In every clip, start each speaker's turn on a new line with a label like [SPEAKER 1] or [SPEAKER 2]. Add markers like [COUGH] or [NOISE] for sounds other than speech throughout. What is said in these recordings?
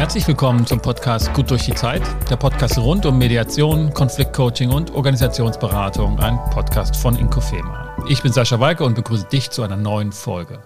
[SPEAKER 1] Herzlich willkommen zum Podcast Gut durch die Zeit, der Podcast rund um Mediation, Konfliktcoaching und Organisationsberatung, ein Podcast von Inkofema. Ich bin Sascha Walke und begrüße dich zu einer neuen Folge.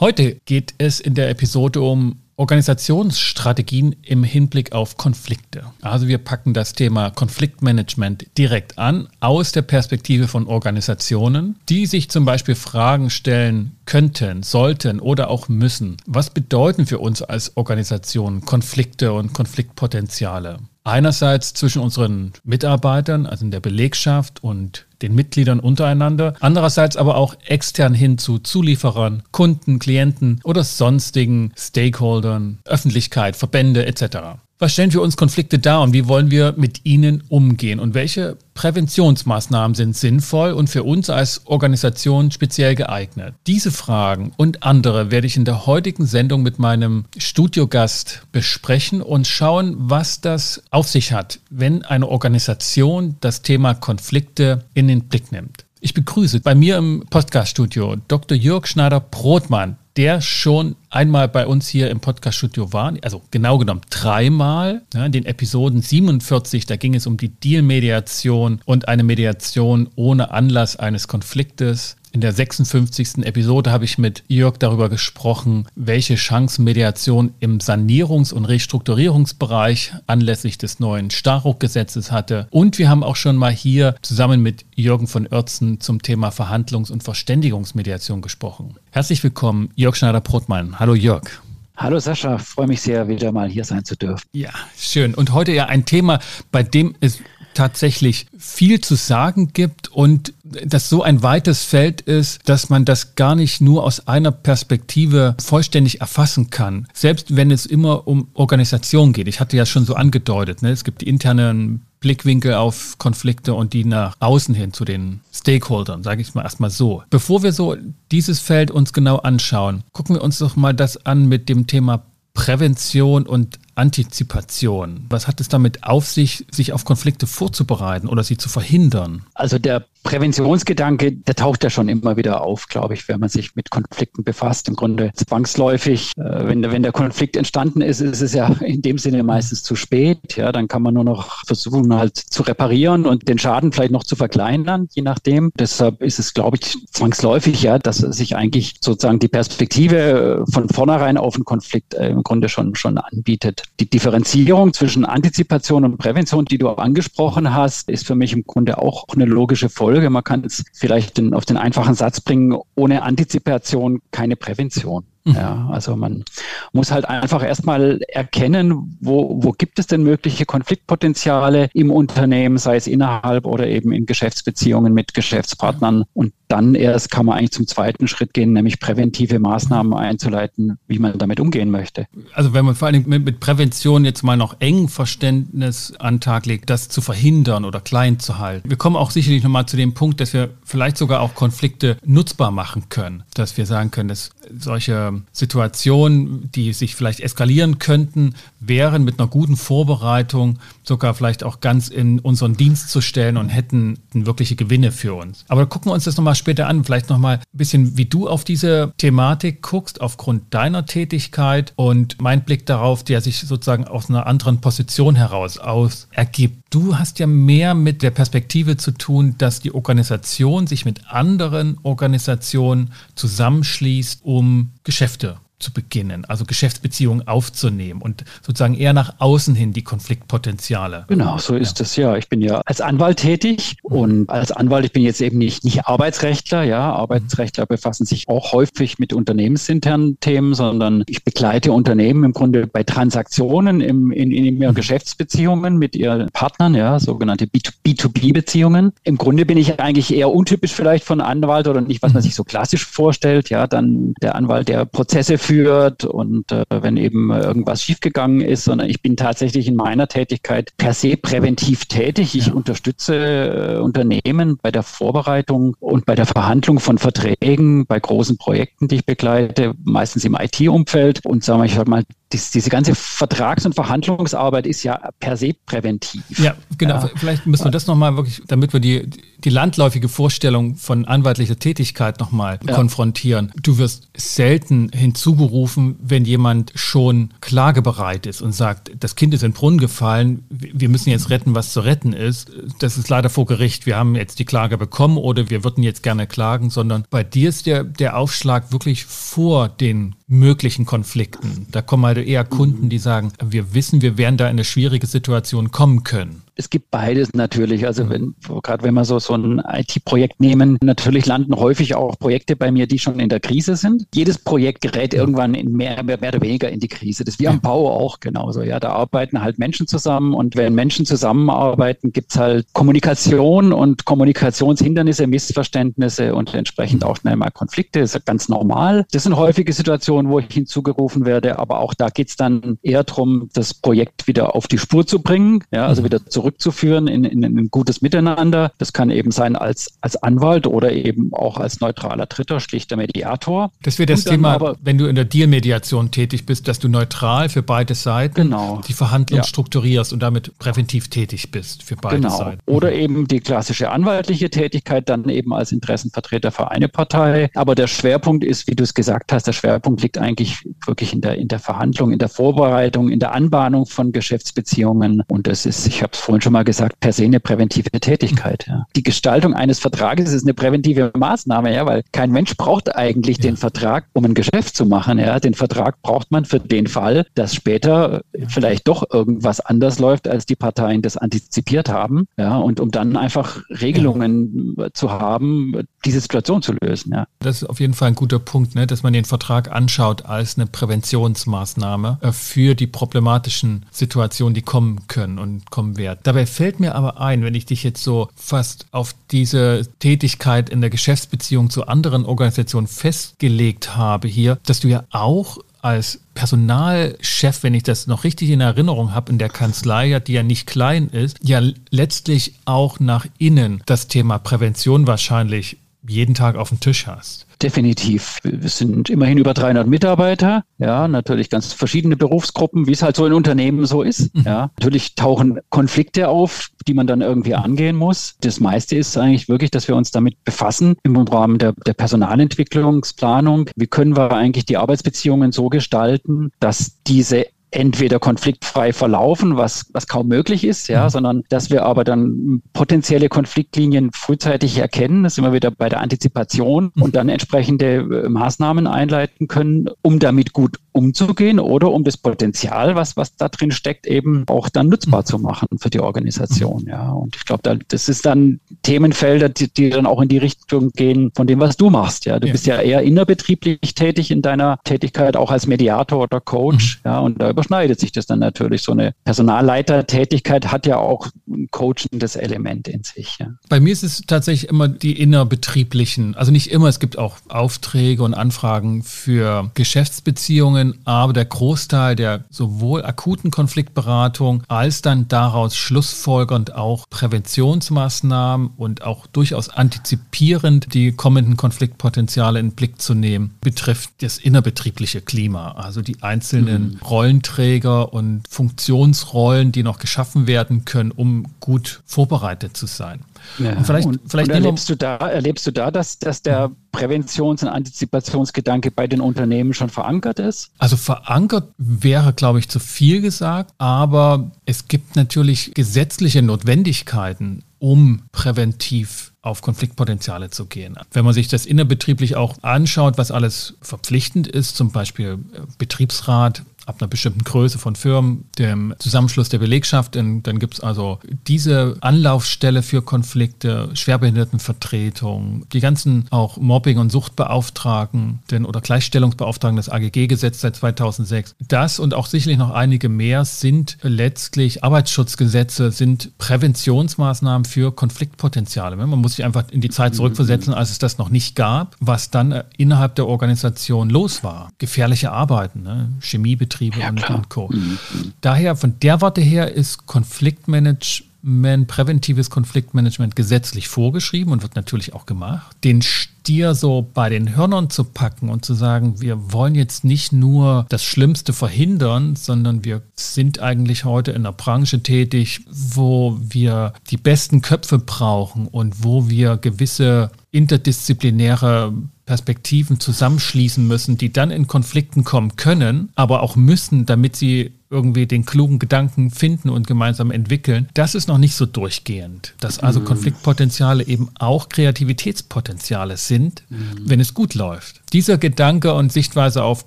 [SPEAKER 1] Heute geht es in der Episode um Organisationsstrategien im Hinblick auf Konflikte. Also wir packen das Thema Konfliktmanagement direkt an aus der Perspektive von Organisationen, die sich zum Beispiel Fragen stellen könnten, sollten oder auch müssen. Was bedeuten für uns als Organisation Konflikte und Konfliktpotenziale? Einerseits zwischen unseren Mitarbeitern, also in der Belegschaft und den Mitgliedern untereinander, andererseits aber auch extern hin zu Zulieferern, Kunden, Klienten oder sonstigen Stakeholdern, Öffentlichkeit, Verbände etc. Was stellen für uns Konflikte dar und wie wollen wir mit ihnen umgehen? Und welche Präventionsmaßnahmen sind sinnvoll und für uns als Organisation speziell geeignet? Diese Fragen und andere werde ich in der heutigen Sendung mit meinem Studiogast besprechen und schauen, was das auf sich hat, wenn eine Organisation das Thema Konflikte in den Blick nimmt. Ich begrüße bei mir im Podcaststudio Dr. Jörg Schneider-Brotmann, der schon einmal bei uns hier im Podcast-Studio war, also genau genommen dreimal. Ja, in den Episoden 47, da ging es um die Deal-Mediation und eine Mediation ohne Anlass eines Konfliktes. In der 56. Episode habe ich mit Jörg darüber gesprochen, welche Chancen Mediation im Sanierungs- und Restrukturierungsbereich anlässlich des neuen Starruck-Gesetzes hatte. Und wir haben auch schon mal hier zusammen mit Jürgen von Oertzen zum Thema Verhandlungs- und Verständigungsmediation gesprochen. Herzlich willkommen, Jörg Schneider-Brotmann. Hallo Jörg.
[SPEAKER 2] Hallo Sascha, freue mich sehr, wieder mal hier sein zu dürfen.
[SPEAKER 1] Ja, schön. Und heute ja ein Thema, bei dem es tatsächlich viel zu sagen gibt und das so ein weites Feld ist, dass man das gar nicht nur aus einer Perspektive vollständig erfassen kann. Selbst wenn es immer um Organisation geht. Ich hatte ja schon so angedeutet, ne? es gibt die internen Blickwinkel auf Konflikte und die nach außen hin zu den Stakeholdern, sage ich mal erstmal so. Bevor wir so dieses Feld uns genau anschauen, gucken wir uns doch mal das an mit dem Thema Prävention und Antizipation. Was hat es damit auf sich, sich auf Konflikte vorzubereiten oder sie zu verhindern?
[SPEAKER 2] Also der Präventionsgedanke, der taucht ja schon immer wieder auf, glaube ich, wenn man sich mit Konflikten befasst. Im Grunde zwangsläufig, äh, wenn, wenn der Konflikt entstanden ist, ist es ja in dem Sinne meistens zu spät. Ja, dann kann man nur noch versuchen, halt zu reparieren und den Schaden vielleicht noch zu verkleinern, je nachdem. Deshalb ist es, glaube ich, zwangsläufig, ja, dass sich eigentlich sozusagen die Perspektive von vornherein auf einen Konflikt äh, im Grunde schon, schon anbietet. Die Differenzierung zwischen Antizipation und Prävention, die du angesprochen hast, ist für mich im Grunde auch eine logische Folge. Man kann es vielleicht auf den einfachen Satz bringen, ohne Antizipation keine Prävention. Ja, also man muss halt einfach erstmal erkennen, wo, wo gibt es denn mögliche Konfliktpotenziale im Unternehmen, sei es innerhalb oder eben in Geschäftsbeziehungen mit Geschäftspartnern. Und dann erst kann man eigentlich zum zweiten Schritt gehen, nämlich präventive Maßnahmen einzuleiten, wie man damit umgehen möchte.
[SPEAKER 1] Also wenn man vor allem mit, mit Prävention jetzt mal noch eng Verständnis an Tag legt, das zu verhindern oder klein zu halten. Wir kommen auch sicherlich nochmal zu dem Punkt, dass wir vielleicht sogar auch Konflikte nutzbar machen können, dass wir sagen können, dass solche Situationen, die sich vielleicht eskalieren könnten, wären mit einer guten Vorbereitung sogar vielleicht auch ganz in unseren Dienst zu stellen und hätten wirkliche Gewinne für uns. Aber gucken wir uns das nochmal später an. Vielleicht nochmal ein bisschen, wie du auf diese Thematik guckst, aufgrund deiner Tätigkeit und mein Blick darauf, der sich sozusagen aus einer anderen Position heraus aus ergibt. Du hast ja mehr mit der Perspektive zu tun, dass die Organisation sich mit anderen Organisationen zusammenschließt, um Geschäfte Geschäfte zu beginnen, also Geschäftsbeziehungen aufzunehmen und sozusagen eher nach außen hin die Konfliktpotenziale.
[SPEAKER 2] Genau, so ist es ja. Ich bin ja als Anwalt tätig mhm. und als Anwalt, ich bin jetzt eben nicht, nicht Arbeitsrechtler, ja. Arbeitsrechtler befassen sich auch häufig mit unternehmensinternen Themen, sondern ich begleite Unternehmen im Grunde bei Transaktionen im, in, in ihren mhm. Geschäftsbeziehungen mit ihren Partnern, ja, sogenannte B2B-Beziehungen. Im Grunde bin ich eigentlich eher untypisch vielleicht von Anwalt oder nicht, was man mhm. sich so klassisch vorstellt, ja, dann der Anwalt, der Prozesse führt und äh, wenn eben irgendwas schiefgegangen ist, sondern ich bin tatsächlich in meiner Tätigkeit per se präventiv tätig. Ich ja. unterstütze äh, Unternehmen bei der Vorbereitung und bei der Verhandlung von Verträgen, bei großen Projekten, die ich begleite, meistens im IT-Umfeld und sagen wir, ich sag mal, dies, diese ganze Vertrags- und Verhandlungsarbeit ist ja per se präventiv.
[SPEAKER 1] Ja, genau. Ja. Vielleicht müssen wir das nochmal wirklich, damit wir die, die landläufige Vorstellung von anwaltlicher Tätigkeit nochmal ja. konfrontieren. Du wirst selten hinzugerufen, wenn jemand schon klagebereit ist und sagt, das Kind ist in den Brunnen gefallen, wir müssen jetzt retten, was zu retten ist. Das ist leider vor Gericht. Wir haben jetzt die Klage bekommen oder wir würden jetzt gerne klagen, sondern bei dir ist der, der Aufschlag wirklich vor den möglichen Konflikten. Da kommen halt eher Kunden, die sagen, wir wissen, wir werden da in eine schwierige Situation kommen können
[SPEAKER 2] es gibt beides natürlich. Also mhm. wenn, gerade wenn wir so, so ein IT-Projekt nehmen, natürlich landen häufig auch Projekte bei mir, die schon in der Krise sind. Jedes Projekt gerät irgendwann in mehr, mehr, mehr oder weniger in die Krise. Das ist wie am Bau auch genauso. Ja, da arbeiten halt Menschen zusammen und wenn Menschen zusammenarbeiten, gibt's halt Kommunikation und Kommunikationshindernisse, Missverständnisse und entsprechend auch schnell mal Konflikte. Das ist ganz normal. Das sind häufige Situationen, wo ich hinzugerufen werde, aber auch da geht's dann eher darum, das Projekt wieder auf die Spur zu bringen, ja, also mhm. wieder zurück zurückzuführen in, in, in ein gutes Miteinander. Das kann eben sein als, als Anwalt oder eben auch als neutraler Dritter, schlichter Mediator.
[SPEAKER 1] Das wäre das Thema, aber, wenn du in der Dealmediation tätig bist, dass du neutral für beide Seiten
[SPEAKER 2] genau.
[SPEAKER 1] die Verhandlung ja. strukturierst und damit präventiv tätig bist für beide genau. Seiten.
[SPEAKER 2] Oder mhm. eben die klassische anwaltliche Tätigkeit dann eben als Interessenvertreter für eine Partei. Aber der Schwerpunkt ist, wie du es gesagt hast, der Schwerpunkt liegt eigentlich wirklich in der, in der Verhandlung, in der Vorbereitung, in der Anbahnung von Geschäftsbeziehungen. Und das ist, ich habe es vorhin vorhin schon mal gesagt, per se eine präventive Tätigkeit. Ja. Die Gestaltung eines Vertrages ist eine präventive Maßnahme, ja, weil kein Mensch braucht eigentlich ja. den Vertrag, um ein Geschäft zu machen. Ja. Den Vertrag braucht man für den Fall, dass später vielleicht doch irgendwas anders läuft, als die Parteien das antizipiert haben. Ja, und um dann einfach Regelungen ja. zu haben, diese Situation zu lösen. Ja.
[SPEAKER 1] Das ist auf jeden Fall ein guter Punkt, ne, dass man den Vertrag anschaut als eine Präventionsmaßnahme äh, für die problematischen Situationen, die kommen können und kommen werden. Dabei fällt mir aber ein, wenn ich dich jetzt so fast auf diese Tätigkeit in der Geschäftsbeziehung zu anderen Organisationen festgelegt habe hier, dass du ja auch als Personalchef, wenn ich das noch richtig in Erinnerung habe, in der Kanzlei, die ja nicht klein ist, ja letztlich auch nach innen das Thema Prävention wahrscheinlich jeden Tag auf dem Tisch hast.
[SPEAKER 2] Definitiv. Wir sind immerhin über 300 Mitarbeiter. Ja, natürlich ganz verschiedene Berufsgruppen, wie es halt so in Unternehmen so ist. Mhm. Ja, natürlich tauchen Konflikte auf, die man dann irgendwie angehen muss. Das meiste ist eigentlich wirklich, dass wir uns damit befassen im Rahmen der, der Personalentwicklungsplanung. Wie können wir eigentlich die Arbeitsbeziehungen so gestalten, dass diese entweder konfliktfrei verlaufen, was, was kaum möglich ist, ja, mhm. sondern dass wir aber dann potenzielle Konfliktlinien frühzeitig erkennen, das sind wir wieder bei der Antizipation mhm. und dann entsprechende äh, Maßnahmen einleiten können, um damit gut umzugehen oder um das Potenzial, was, was da drin steckt, eben auch dann nutzbar zu machen für die Organisation, ja. Und ich glaube, da, das ist dann Themenfelder, die, die dann auch in die Richtung gehen von dem, was du machst, ja. Du ja. bist ja eher innerbetrieblich tätig in deiner Tätigkeit, auch als Mediator oder Coach, mhm. ja, und da überschneidet sich das dann natürlich. So eine Personalleitertätigkeit hat ja auch ein coachendes Element in sich. Ja.
[SPEAKER 1] Bei mir ist es tatsächlich immer die innerbetrieblichen, also nicht immer, es gibt auch Aufträge und Anfragen für Geschäftsbeziehungen, aber der Großteil der sowohl akuten Konfliktberatung als dann daraus schlussfolgernd auch Präventionsmaßnahmen und auch durchaus antizipierend die kommenden Konfliktpotenziale in den Blick zu nehmen, betrifft das innerbetriebliche Klima, also die einzelnen mhm. Rollen Tonträger und Funktionsrollen, die noch geschaffen werden können, um gut vorbereitet zu sein.
[SPEAKER 2] Ja. Und vielleicht, und, vielleicht und erlebst, du da, erlebst du da, dass, dass der Präventions- und Antizipationsgedanke bei den Unternehmen schon verankert ist?
[SPEAKER 1] Also verankert wäre, glaube ich, zu viel gesagt, aber es gibt natürlich gesetzliche Notwendigkeiten, um präventiv auf Konfliktpotenziale zu gehen. Wenn man sich das innerbetrieblich auch anschaut, was alles verpflichtend ist, zum Beispiel Betriebsrat, ab einer bestimmten Größe von Firmen, dem Zusammenschluss der Belegschaft. Und dann gibt es also diese Anlaufstelle für Konflikte, Schwerbehindertenvertretung, die ganzen auch Mobbing- und Suchtbeauftragten oder Gleichstellungsbeauftragten, das AGG-Gesetz seit 2006. Das und auch sicherlich noch einige mehr sind letztlich Arbeitsschutzgesetze, sind Präventionsmaßnahmen für Konfliktpotenziale. Man muss sich einfach in die Zeit zurückversetzen, als es das noch nicht gab, was dann innerhalb der Organisation los war. Gefährliche Arbeiten, ne? Chemiebetriebe ja, und, und, Co. Mhm. Daher von der Warte her ist Konfliktmanagement Konfliktmanagement, präventives Konfliktmanagement gesetzlich vorgeschrieben und wird natürlich auch gemacht. Den Stier so bei den Hörnern zu packen und zu sagen, wir wollen jetzt nicht nur das Schlimmste verhindern, sondern wir sind eigentlich heute in einer Branche tätig, wo wir die besten Köpfe brauchen und wo wir gewisse interdisziplinäre Perspektiven zusammenschließen müssen, die dann in Konflikten kommen können, aber auch müssen, damit sie irgendwie den klugen Gedanken finden und gemeinsam entwickeln, das ist noch nicht so durchgehend. Dass also mhm. Konfliktpotenziale eben auch Kreativitätspotenziale sind, mhm. wenn es gut läuft. Dieser Gedanke und Sichtweise auf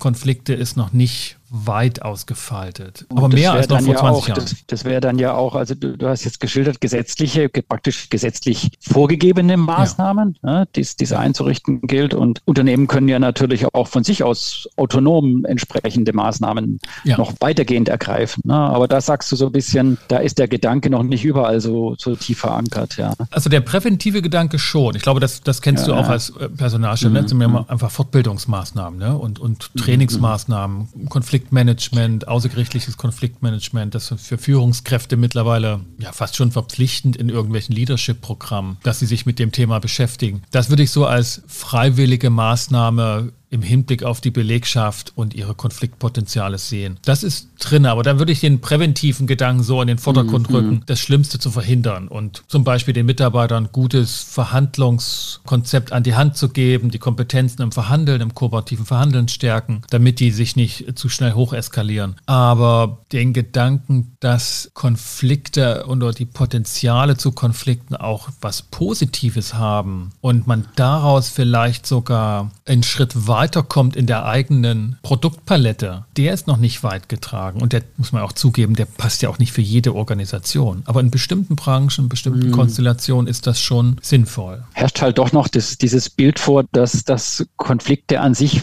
[SPEAKER 1] Konflikte ist noch nicht weit ausgefaltet.
[SPEAKER 2] Aber mehr als noch vor ja 20 auch, Jahren. Das, das wäre dann ja auch, also du, du, hast jetzt geschildert, gesetzliche, praktisch gesetzlich vorgegebene Maßnahmen, ja. ne, die es einzurichten gilt. Und Unternehmen können ja natürlich auch von sich aus autonom entsprechende Maßnahmen ja. noch weitergehend ergreifen. Ne? Aber da sagst du so ein bisschen, da ist der Gedanke noch nicht überall so, so tief verankert. Ja.
[SPEAKER 1] Also der präventive Gedanke schon. Ich glaube, das, das kennst du auch als äh, Personalchef. Ne? Mhm. Ne? Mhm. Einfach Fortbildungsmaßnahmen ne? und, und mhm. Trainingsmaßnahmen, Konflikte Konfliktmanagement, außergerichtliches Konfliktmanagement, das für Führungskräfte mittlerweile ja fast schon verpflichtend in irgendwelchen Leadership-Programmen, dass sie sich mit dem Thema beschäftigen. Das würde ich so als freiwillige Maßnahme im Hinblick auf die Belegschaft und ihre Konfliktpotenziale sehen. Das ist drin, aber dann würde ich den präventiven Gedanken so in den Vordergrund mhm. rücken, das Schlimmste zu verhindern und zum Beispiel den Mitarbeitern gutes Verhandlungskonzept an die Hand zu geben, die Kompetenzen im Verhandeln, im kooperativen Verhandeln stärken, damit die sich nicht zu schnell hocheskalieren. Aber den Gedanken, dass Konflikte oder die Potenziale zu Konflikten auch was Positives haben und man daraus vielleicht sogar einen Schritt weiter weiterkommt in der eigenen Produktpalette, der ist noch nicht weit getragen. Und der muss man auch zugeben, der passt ja auch nicht für jede Organisation. Aber in bestimmten Branchen, in bestimmten mhm. Konstellationen ist das schon sinnvoll.
[SPEAKER 2] Herrscht halt doch noch das, dieses Bild vor, dass, dass Konflikte an sich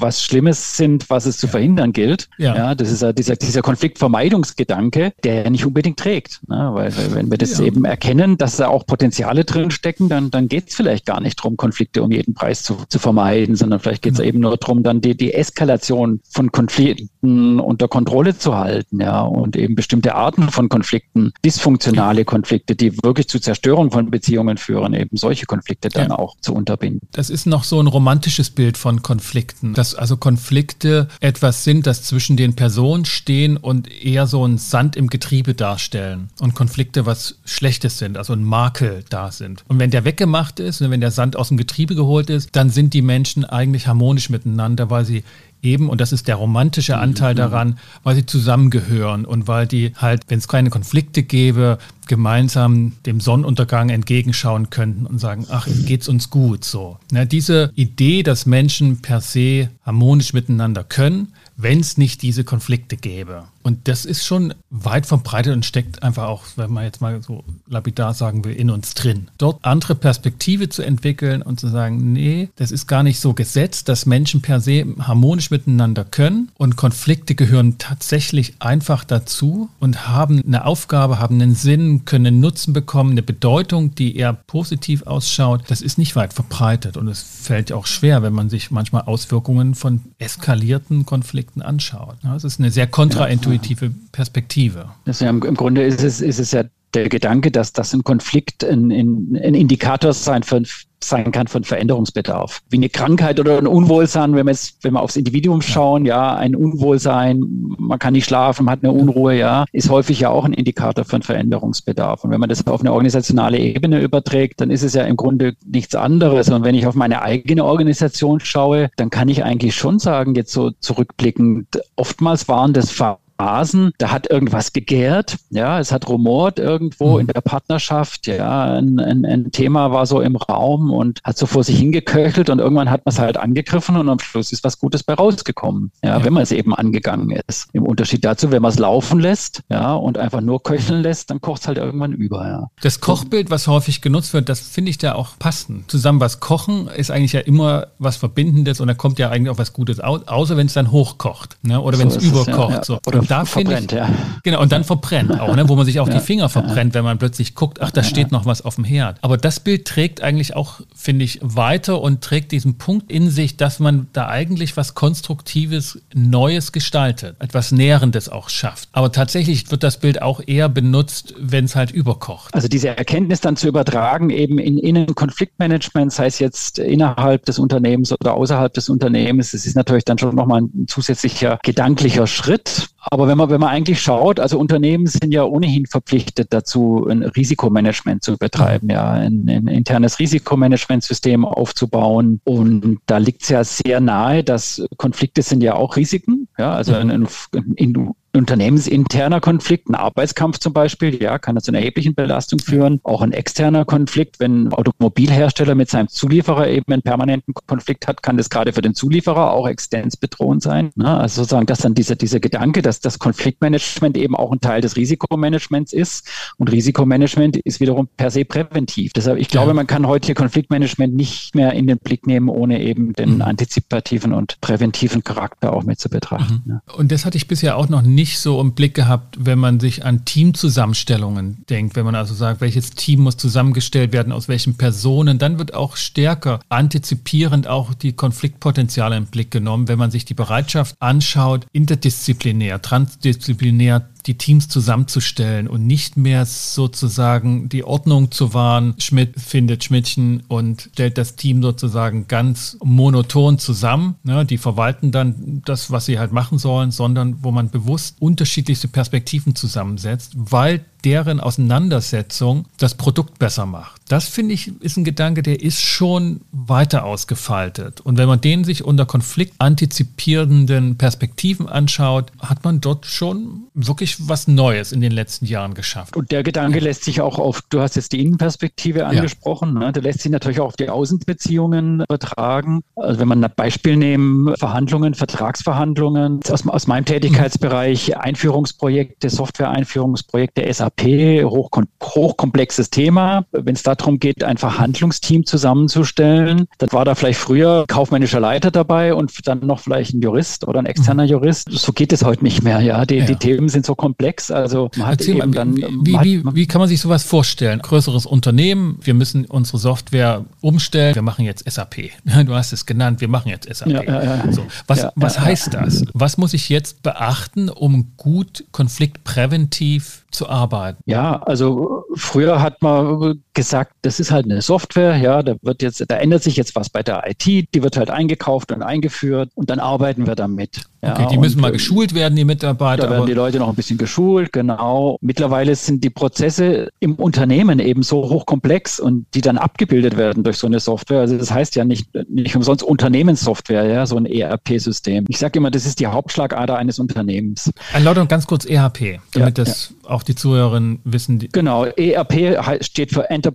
[SPEAKER 2] was Schlimmes sind, was es zu verhindern gilt. Ja. ja das ist ja dieser, dieser Konfliktvermeidungsgedanke, der ja nicht unbedingt trägt. Ne? Weil, wenn wir das ja. eben erkennen, dass da auch Potenziale drin stecken, dann, dann geht es vielleicht gar nicht darum, Konflikte um jeden Preis zu, zu vermeiden, sondern vielleicht geht es eben nur darum, dann die, die Eskalation von Konflikten unter Kontrolle zu halten, ja, und eben bestimmte Arten von Konflikten, dysfunktionale Konflikte, die wirklich zu Zerstörung von Beziehungen führen, eben solche Konflikte dann ja. auch zu unterbinden.
[SPEAKER 1] Das ist noch so ein romantisches Bild von Konflikten, dass also Konflikte etwas sind, das zwischen den Personen stehen und eher so ein Sand im Getriebe darstellen und Konflikte was Schlechtes sind, also ein Makel da sind. Und wenn der weggemacht ist, wenn der Sand aus dem Getriebe geholt ist, dann sind die Menschen eigentlich harmonisch harmonisch miteinander, weil sie eben, und das ist der romantische Anteil mhm. daran, weil sie zusammengehören und weil die halt, wenn es keine Konflikte gäbe, gemeinsam dem Sonnenuntergang entgegenschauen könnten und sagen, ach, geht's uns gut so. Na, diese Idee, dass Menschen per se harmonisch miteinander können, wenn es nicht diese Konflikte gäbe. Und das ist schon weit verbreitet und steckt einfach auch, wenn man jetzt mal so lapidar sagen will, in uns drin. Dort andere Perspektive zu entwickeln und zu sagen, nee, das ist gar nicht so gesetzt, dass Menschen per se harmonisch miteinander können und Konflikte gehören tatsächlich einfach dazu und haben eine Aufgabe, haben einen Sinn, können einen Nutzen bekommen, eine Bedeutung, die eher positiv ausschaut. Das ist nicht weit verbreitet und es fällt auch schwer, wenn man sich manchmal Auswirkungen von eskalierten Konflikten Konflikten anschaut. Das ist eine sehr kontraintuitive Perspektive.
[SPEAKER 2] Im, im, Grunde ist es, ist es ja der Gedanke, dass das ein Konflikt ein, ein, ein Indikator sein, für, sein kann von Veränderungsbedarf. Wie eine Krankheit oder ein Unwohlsein, wenn wir jetzt, wenn wir aufs Individuum schauen, ja, ein Unwohlsein, man kann nicht schlafen, man hat eine Unruhe, ja, ist häufig ja auch ein Indikator von Veränderungsbedarf. Und wenn man das auf eine organisationale Ebene überträgt, dann ist es ja im Grunde nichts anderes. Und wenn ich auf meine eigene Organisation schaue, dann kann ich eigentlich schon sagen, jetzt so zurückblickend, oftmals waren das Phasen, da hat irgendwas gegärt, ja, es hat rumort irgendwo mhm. in der Partnerschaft, ja, ein, ein, ein, Thema war so im Raum und hat so vor sich hingeköchelt und irgendwann hat man es halt angegriffen und am Schluss ist was Gutes bei rausgekommen, ja, ja. wenn man es eben angegangen ist. Im Unterschied dazu, wenn man es laufen lässt, ja, und einfach nur köcheln lässt, dann kocht es halt irgendwann über, ja.
[SPEAKER 1] Das Kochbild, was häufig genutzt wird, das finde ich da auch passend. Zusammen was kochen ist eigentlich ja immer was Verbindendes und da kommt ja eigentlich auch was Gutes aus, außer wenn es dann hochkocht, ne, oder wenn es überkocht, ja, ja. so.
[SPEAKER 2] Oder
[SPEAKER 1] und da verbrennt, ich, ja. Genau, und dann verbrennt auch, ne, wo man sich auch ja, die Finger verbrennt, wenn man plötzlich guckt, ach, da steht noch was auf dem Herd. Aber das Bild trägt eigentlich auch, finde ich, weiter und trägt diesen Punkt in sich, dass man da eigentlich was Konstruktives, Neues gestaltet, etwas Nährendes auch schafft. Aber tatsächlich wird das Bild auch eher benutzt, wenn es halt überkocht.
[SPEAKER 2] Also diese Erkenntnis dann zu übertragen, eben in Innenkonfliktmanagement, sei es jetzt innerhalb des Unternehmens oder außerhalb des Unternehmens, das ist natürlich dann schon nochmal ein zusätzlicher gedanklicher Schritt. Aber wenn man, wenn man eigentlich schaut, also Unternehmen sind ja ohnehin verpflichtet dazu, ein Risikomanagement zu betreiben, ja, ein, ein internes Risikomanagementsystem aufzubauen. Und da liegt es ja sehr nahe, dass Konflikte sind ja auch Risiken. Ja, also ein, ein, ein unternehmensinterner Konflikt, ein Arbeitskampf zum Beispiel, ja, kann zu einer erheblichen Belastung führen. Auch ein externer Konflikt, wenn ein Automobilhersteller mit seinem Zulieferer eben einen permanenten Konflikt hat, kann das gerade für den Zulieferer auch extensbedrohend sein. Ne? Also sozusagen, dass dann dieser, dieser Gedanke, dass das Konfliktmanagement eben auch ein Teil des Risikomanagements ist. Und Risikomanagement ist wiederum per se präventiv. Deshalb, ich glaube, man kann heute hier Konfliktmanagement nicht mehr in den Blick nehmen, ohne eben den mhm. antizipativen und präventiven Charakter auch mit zu betrachten.
[SPEAKER 1] Ja. Und das hatte ich bisher auch noch nicht nicht so im Blick gehabt, wenn man sich an Teamzusammenstellungen denkt, wenn man also sagt, welches Team muss zusammengestellt werden, aus welchen Personen, dann wird auch stärker antizipierend auch die Konfliktpotenziale im Blick genommen, wenn man sich die Bereitschaft anschaut, interdisziplinär, transdisziplinär die Teams zusammenzustellen und nicht mehr sozusagen die Ordnung zu wahren. Schmidt findet Schmidtchen und stellt das Team sozusagen ganz monoton zusammen. Ne? Die verwalten dann das, was sie halt machen sollen, sondern wo man bewusst unterschiedlichste Perspektiven zusammensetzt, weil deren Auseinandersetzung das Produkt besser macht. Das finde ich ist ein Gedanke, der ist schon weiter ausgefaltet. Und wenn man den sich unter konfliktantizipierenden Perspektiven anschaut, hat man dort schon wirklich was Neues in den letzten Jahren geschafft.
[SPEAKER 2] Und der Gedanke lässt sich auch auf, du hast jetzt die Innenperspektive angesprochen, ja. ne? der lässt sich natürlich auch auf die Außenbeziehungen übertragen. Also wenn man ein Beispiel nehmen, Verhandlungen, Vertragsverhandlungen, aus, aus meinem Tätigkeitsbereich Einführungsprojekte, Software-Einführungsprojekte, SAP, SAP, hochkom hochkomplexes Thema. Wenn es darum geht, ein Verhandlungsteam zusammenzustellen, dann war da vielleicht früher kaufmännischer Leiter dabei und dann noch vielleicht ein Jurist oder ein externer mhm. Jurist. So geht es heute nicht mehr. Ja, die, ja. die Themen sind so komplex. Also
[SPEAKER 1] man hat Erzähl eben mal, dann. Wie, wie, wie kann man sich sowas vorstellen? Größeres Unternehmen, wir müssen unsere Software umstellen. Wir machen jetzt SAP. [LAUGHS] Du hast es genannt, wir machen jetzt SAP. Ja, ja, so. Was, was heißt das? Was muss ich jetzt beachten, um gut konfliktpräventiv zu arbeiten?
[SPEAKER 2] Ja, also früher hat man gesagt, das ist halt eine Software, ja, da wird jetzt, da ändert sich jetzt was bei der IT, die wird halt eingekauft und eingeführt und dann arbeiten wir damit.
[SPEAKER 1] Ja, okay, die müssen mal geschult werden, die Mitarbeiter.
[SPEAKER 2] Da werden die Leute noch ein bisschen geschult, genau. Mittlerweile sind die Prozesse im Unternehmen eben so hochkomplex und die dann abgebildet werden durch so eine Software. Also das heißt ja nicht, nicht umsonst Unternehmenssoftware, ja, so ein ERP-System. Ich sage immer, das ist die Hauptschlagader eines Unternehmens.
[SPEAKER 1] Erläuterung ganz kurz ERP, damit ja, das ja. auch die Zuhörerinnen wissen.
[SPEAKER 2] Genau, ERP steht für Enterprise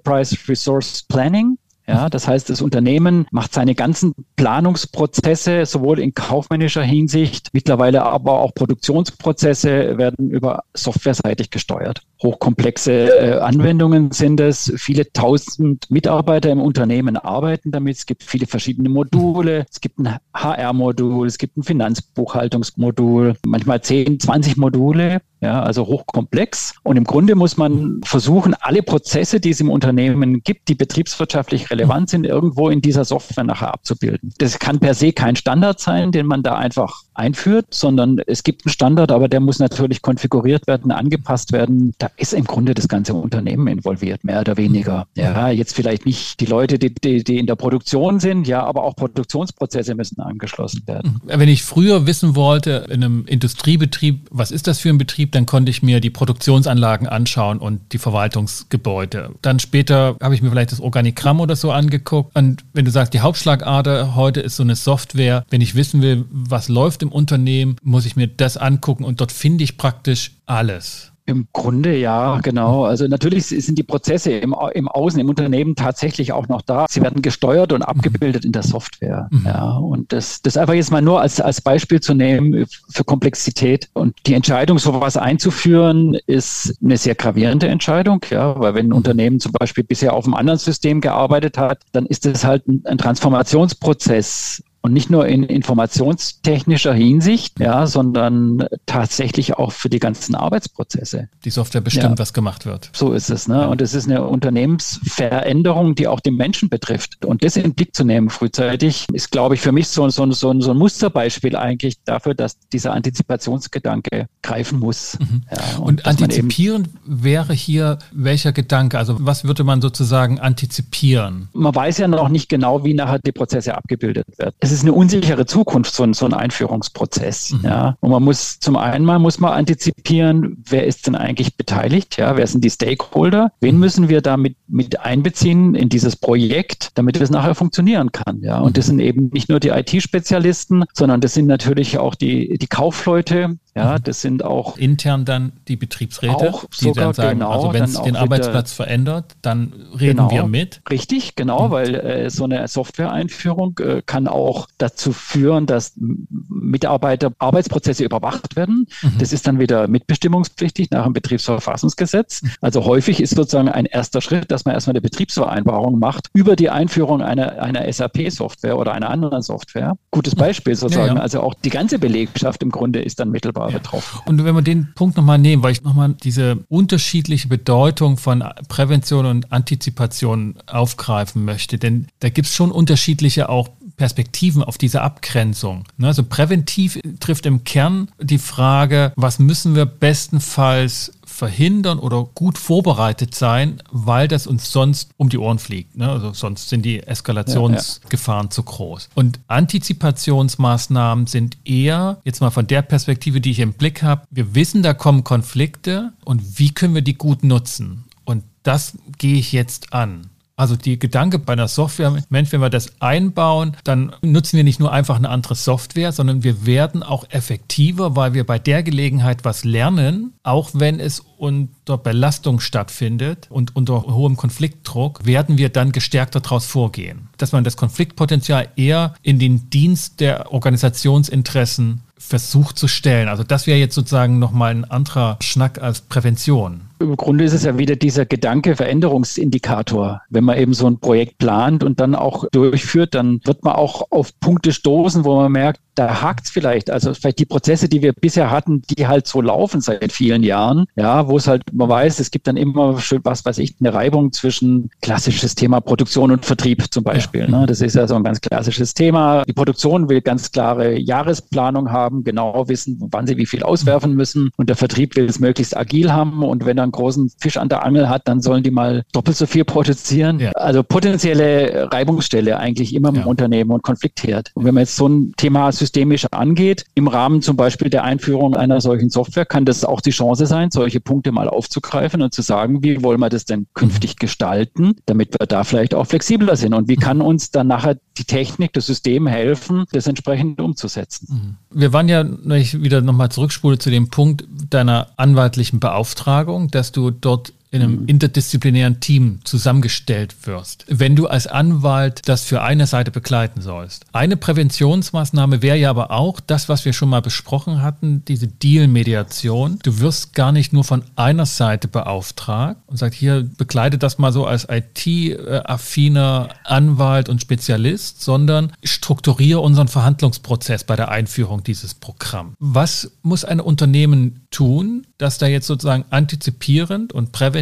[SPEAKER 2] Resource Planning. Ja, das heißt, das Unternehmen macht seine ganzen Planungsprozesse sowohl in kaufmännischer Hinsicht, mittlerweile aber auch Produktionsprozesse werden über softwareseitig gesteuert. Hochkomplexe äh, Anwendungen sind es. Viele tausend Mitarbeiter im Unternehmen arbeiten damit. Es gibt viele verschiedene Module. Es gibt ein HR-Modul, es gibt ein Finanzbuchhaltungsmodul, manchmal 10, 20 Module. Ja, also hochkomplex. Und im Grunde muss man versuchen, alle Prozesse, die es im Unternehmen gibt, die betriebswirtschaftlich relevant sind, irgendwo in dieser Software nachher abzubilden. Das kann per se kein Standard sein, den man da einfach einführt, sondern es gibt einen Standard, aber der muss natürlich konfiguriert werden, angepasst werden. Da ist im Grunde das ganze Unternehmen involviert, mehr oder weniger. Ja, jetzt vielleicht nicht die Leute, die, die, die in der Produktion sind, ja, aber auch Produktionsprozesse müssen angeschlossen werden.
[SPEAKER 1] Wenn ich früher wissen wollte, in einem Industriebetrieb, was ist das für ein Betrieb, dann konnte ich mir die Produktionsanlagen anschauen und die Verwaltungsgebäude. Dann später habe ich mir vielleicht das Organigramm oder so angeguckt. Und wenn du sagst, die Hauptschlagader heute ist so eine Software, wenn ich wissen will, was läuft im Unternehmen, muss ich mir das angucken und dort finde ich praktisch alles.
[SPEAKER 2] Im Grunde ja, genau. Also natürlich sind die Prozesse im, im Außen, im Unternehmen tatsächlich auch noch da. Sie werden gesteuert und abgebildet in der Software. Mhm. Ja, und das, das einfach jetzt mal nur als, als Beispiel zu nehmen für Komplexität. Und die Entscheidung, sowas einzuführen, ist eine sehr gravierende Entscheidung, ja, weil wenn ein Unternehmen zum Beispiel bisher auf einem anderen System gearbeitet hat, dann ist es halt ein, ein Transformationsprozess Und nicht nur in informationstechnischer Hinsicht, ja, sondern tatsächlich auch für die ganzen Arbeitsprozesse.
[SPEAKER 1] Die Software bestimmt, ja. was gemacht wird.
[SPEAKER 2] So ist es. Ne? Und es ist eine Unternehmensveränderung, die auch den Menschen betrifft. Und das in den Blick zu nehmen frühzeitig, ist, glaube ich, für mich so, so, so, so ein Musterbeispiel eigentlich dafür, dass dieser Antizipationsgedanke greifen muss.
[SPEAKER 1] Mhm. Ja, und, und antizipieren wäre hier welcher Gedanke? Also was würde man sozusagen antizipieren?
[SPEAKER 2] Man weiß ja noch nicht genau, wie nachher die Prozesse abgebildet werden. Es ist eine unsichere Zukunft, so ein, so ein Einführungsprozess. Mhm. Ja. Und man muss zum einen mal muss man antizipieren, wer ist denn eigentlich beteiligt? Ja, wer sind die Stakeholder? Wen mhm. müssen wir damit mit einbeziehen in dieses Projekt, damit es nachher funktionieren kann? Ja, und das mhm. sind eben nicht nur die IT-Spezialisten, sondern das sind natürlich auch die, die Kaufleute, ja, mhm. das sind auch
[SPEAKER 1] intern dann die Betriebsräte, auch die sogar, dann sagen, genau, also wenn es den Arbeitsplatz verändert, dann reden
[SPEAKER 2] genau,
[SPEAKER 1] wir mit.
[SPEAKER 2] Richtig, genau, mhm. weil äh, so eine Software-Einführung äh, kann auch dazu führen, dass Mitarbeiter Arbeitsprozesse überwacht werden. Mhm. Das ist dann wieder mitbestimmungspflichtig nach dem Betriebsverfassungsgesetz. Mhm. Also häufig ist sozusagen ein erster Schritt, dass man erstmal eine Betriebsvereinbarung macht über die Einführung einer, einer SAP-Software oder einer anderen Software. Gutes. Beispiel sozusagen. Ja, ja. Also auch die ganze Belegschaft im Grunde ist dann mittelbar unmittelbar ja. betroffen.
[SPEAKER 1] Und wenn wir den Punkt nochmal nehmen, weil ich nochmal diese unterschiedliche Bedeutung von Prävention und Antizipation aufgreifen möchte, denn da gibt es schon unterschiedliche auch Perspektiven auf diese Abgrenzung. Ne, also präventiv trifft im Kern die Frage, was müssen wir bestenfalls verhindern oder gut vorbereitet sein, weil das uns sonst um die Ohren fliegt. Ne? Also sonst sind die Eskalationsgefahren ja, ja. zu groß. Und Antizipationsmaßnahmen sind eher, jetzt mal von der Perspektive, die ich im Blick habe, wir wissen, da kommen Konflikte und wie können wir die gut nutzen? Und das gehe ich jetzt an. Also die Gedanke bei einer Software, Mensch, wenn wir das einbauen, dann nutzen wir nicht nur einfach eine andere Software, sondern wir werden auch effektiver, weil wir bei der Gelegenheit was lernen, auch wenn es unter Belastung stattfindet und unter hohem Konfliktdruck, werden wir dann gestärkter daraus vorgehen. Dass man das Konfliktpotenzial eher in den Dienst der Organisationsinteressen versucht zu stellen. Also das wäre jetzt sozusagen nochmal ein anderer Schnack als Prävention.
[SPEAKER 2] Im Grunde ist es ja wieder dieser Gedanke Veränderungsindikator. Wenn man eben so ein Projekt plant und dann auch durchführt, dann wird man auch auf Punkte stoßen, wo man merkt, da hakt es vielleicht. Also vielleicht die Prozesse, die wir bisher hatten, die halt so laufen seit vielen Jahren, ja, wo es halt, man weiß, es gibt dann immer schön, was weiß ich, eine Reibung zwischen klassisches Thema Produktion und Vertrieb zum Beispiel. Ja. Ne? Das ist ja so ein ganz klassisches Thema. Die Produktion will ganz klare Jahresplanung haben, genau wissen, wann sie wie viel auswerfen müssen. Und der Vertrieb will es möglichst agil haben. Und wenn er einen großen Fisch an der Angel hat, dann sollen die mal doppelt so viel produzieren. Ja. Also potenzielle Reibungsstelle eigentlich immer im ja. Unternehmen und Konfliktherd. Und wenn man jetzt so ein Thema systemisch angeht, im Rahmen zum Beispiel der Einführung einer solchen Software, kann das auch die Chance sein, solche Punkte mal aufzugreifen und zu sagen, wie wollen wir das denn künftig gestalten, damit wir da vielleicht auch flexibler sind und wie kann uns dann nachher die Technik, das System helfen, das entsprechend umzusetzen.
[SPEAKER 1] Mhm. Wir waren ja, wenn ich wieder nochmal zurückspule zu dem Punkt deiner anwaltlichen Beauftragung, dass du dort in einem mhm. interdisziplinären Team zusammengestellt wirst, wenn du als Anwalt das für eine Seite begleiten sollst. Eine Präventionsmaßnahme wäre ja aber auch das, was wir schon mal besprochen hatten, diese Deal-Mediation. Du wirst gar nicht nur von einer Seite beauftragt und sagst, hier begleite das mal so als IT-affiner Anwalt und Spezialist, sondern strukturiere unseren Verhandlungsprozess bei der Einführung dieses Programms. Was muss ein Unternehmen tun, dass da jetzt sozusagen antizipierend und präventiv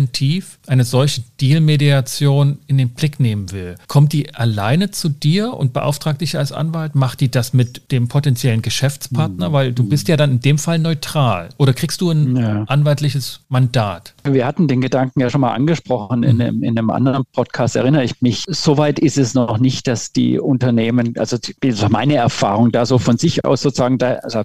[SPEAKER 1] eine solche Deal-Mediation in den Blick nehmen will? Kommt die alleine zu dir und beauftragt dich als Anwalt? Macht die das mit dem potenziellen Geschäftspartner? Weil du bist ja dann in dem Fall neutral. Oder kriegst du ein ja. anwaltliches Mandat?
[SPEAKER 2] Wir hatten den Gedanken ja schon mal angesprochen in, mhm. einem, in einem anderen Podcast, erinnere ich mich. Soweit ist es noch nicht, dass die Unternehmen, also meine Erfahrung da so von sich aus sozusagen, da, also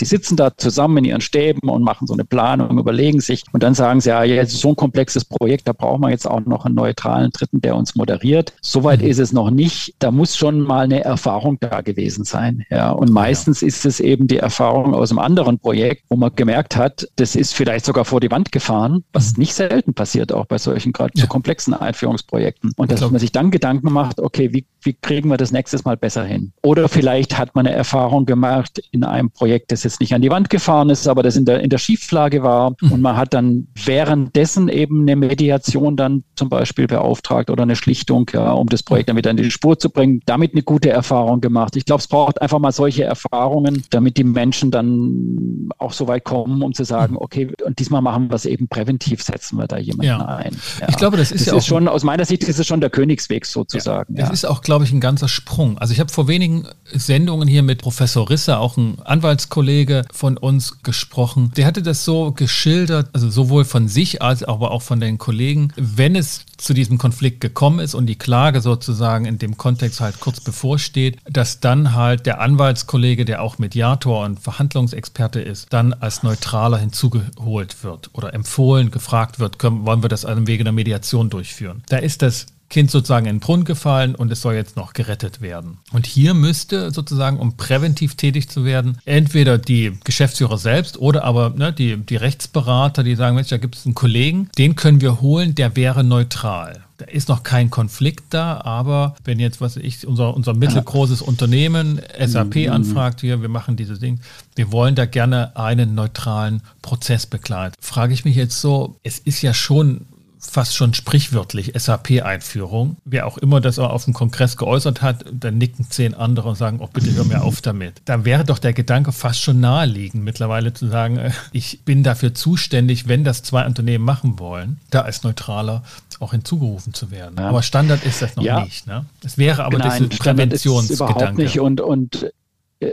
[SPEAKER 2] die sitzen da zusammen in ihren Stäben und machen so eine Planung, überlegen sich und dann sagen sie, ja, jetzt ist so ein komplexes Projekt, da brauchen wir jetzt auch noch einen neutralen Dritten, der uns moderiert. Soweit mhm. ist es noch nicht. Da muss schon mal eine Erfahrung da gewesen sein. Ja, und meistens ja. ist es eben die Erfahrung aus einem anderen Projekt, wo man gemerkt hat, das ist vielleicht sogar vor die Wand gefahren, was mhm. nicht selten passiert, auch bei solchen gerade ja. so komplexen Einführungsprojekten. Und dass man sich dann Gedanken macht, okay, wie wie kriegen wir das nächstes Mal besser hin? Oder vielleicht hat man eine Erfahrung gemacht in einem Projekt, das jetzt nicht an die Wand gefahren ist, aber das in der, in der Schieflage war mhm. und man hat dann währenddessen eben eine Mediation dann zum Beispiel beauftragt oder eine Schlichtung, ja, um das Projekt dann wieder in die Spur zu bringen, damit eine gute Erfahrung gemacht. Ich glaube, es braucht einfach mal solche Erfahrungen, damit die Menschen dann auch so weit kommen, um zu sagen, okay, und diesmal machen wir es eben präventiv, setzen wir da jemanden ja. ein.
[SPEAKER 1] Ja. Ich glaube, das ist das ja
[SPEAKER 2] ist schon, aus meiner Sicht ist es schon der Königsweg sozusagen.
[SPEAKER 1] Ja. Es ist auch, glaube ich, ein ganzer Sprung. Also ich habe vor wenigen Sendungen hier mit Professor Risse, auch ein Anwaltskollege von uns, gesprochen. Der hatte das so geschildert, also sowohl von sich als aber auch von den Kollegen, wenn es zu diesem Konflikt gekommen ist und die Klage sozusagen in dem Kontext halt kurz bevorsteht, dass dann halt der Anwaltskollege, der auch Mediator und Verhandlungsexperte ist, dann als neutraler hinzugeholt wird oder empfohlen, gefragt wird, können, wollen wir das an dem Wege der Mediation durchführen. Da ist das Kind sozusagen in den Brunnen gefallen und es soll jetzt noch gerettet werden. Und hier müsste sozusagen, um präventiv tätig zu werden, entweder die Geschäftsführer selbst oder aber ne, die, die Rechtsberater, die sagen, Mensch, da gibt es einen Kollegen, den können wir holen, der wäre neutral. Da ist noch kein Konflikt da, aber wenn jetzt, was ich, unser, unser mittelgroßes Unternehmen SAP mhm. anfragt, hier, wir machen diese Dinge, wir wollen da gerne einen neutralen Prozess begleiten. Frage ich mich jetzt so, es ist ja schon fast schon sprichwörtlich SAP-Einführung. Wer auch immer das auf dem Kongress geäußert hat, dann nicken zehn andere und sagen, oh bitte hör mir auf damit. Da wäre doch der Gedanke fast schon naheliegend, mittlerweile zu sagen, äh, ich bin dafür zuständig, wenn das zwei Unternehmen machen wollen, da als neutraler auch hinzugerufen zu werden. Ja. Aber Standard ist das noch ja. nicht. Ne? Es wäre aber
[SPEAKER 2] Nein, diese Präventionsgedanke. Überhaupt nicht und, und